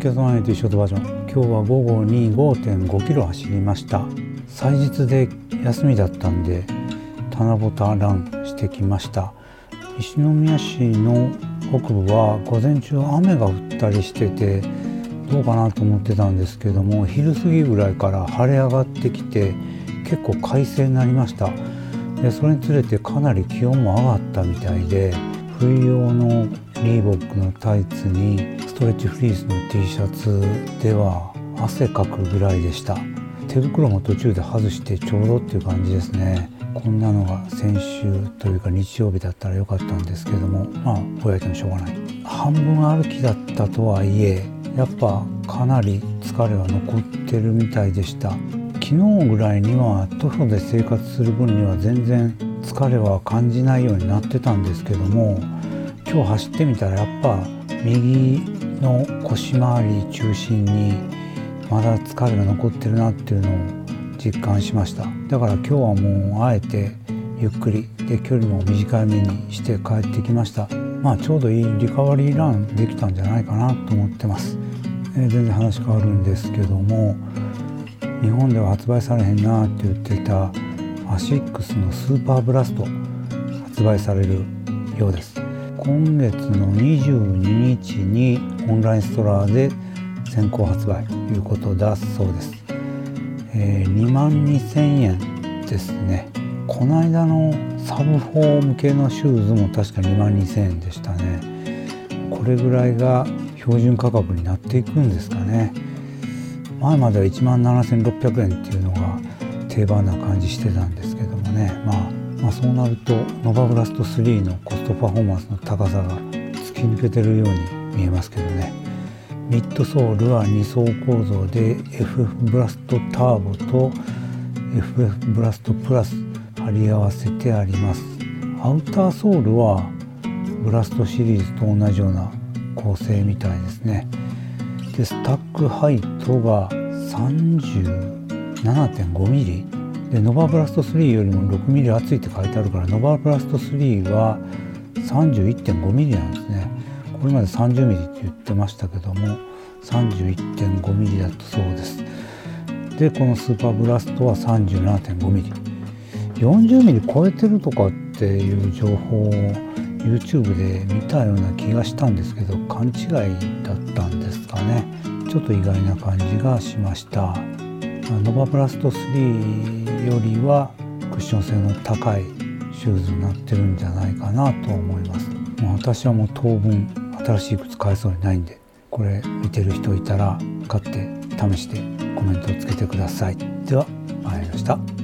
キャトナイトショートバージョン。今日は午後に5.5キロ走りました。祭日で休みだったんで七夕ランしてきました。西宮市の北部は午前中雨が降ったりしててどうかなと思ってたんですけども昼過ぎぐらいから晴れ上がってきて結構快晴になりました。でそれにつれてかなり気温も上がったみたいで冬用のリーボックのタイツにストレッチフリースの T シャツでは汗かくぐらいでした。手袋も途中で外してちょうどっていう感じですね。こんなのが先週というか日曜日だったらよかったんですけども。まあぼやいてもしょうがない。半分歩きだったとはいえやっぱかなり疲れは残ってるみたいでした。昨日ぐらいには徒歩で生活する分には全然疲れは感じないようになってたんですけども今日走ってみたらやっぱ右の腰回り中心にまだ疲れが残ってるなっていうのを実感しました。だから今日はもうあえてゆっくりで距離も短めにして帰ってきました。まあちょうどいいリカバリーランできたんじゃないかなと思ってます、えー、全然話変わるんですけども日本では発売されへんなって言ってたアシックスのスーパーブラスト発売されるようです。今月の22日にオンラインストアで先行発売ということだそうです、えー、2万2000円ですね。この間のサブ4向けのシューズも確か2万2000円でしたね。これぐらいが標準価格になっていくんですかね。前までは1万7600円っていうのが定番な感じしてたんですけど、あ、そうなるとノバブラスト3のコストパフォーマンスの高さが突き抜けてるように見えますけどね。ミッドソールは2層構造で FF ブラストターボと FF ブラストプラス貼り合わせてあります。アウターソールはブラストシリーズと同じような構成みたいですね。でスタックハイトが 37.5mm でノバブラスト3よりも 6mm 厚いって書いてあるからノバブラスト3は 31.5mm なんですね。これまで 30mm って言ってましたけども 31.5mm だとそうです。でこのスーパーブラストは 37.5mm40mm 超えてるとかっていう情報を YouTube で見たような気がしたんですけど勘違いだったんですかね。ちょっと意外な感じがしました。ノバブラスト3よりはクッション性の高いシューズになってるんじゃないかなと思います。もう私はもう当分新しい靴買えそうにないんでこれ見てる人いたら買って試してコメントをつけてください。では参りました。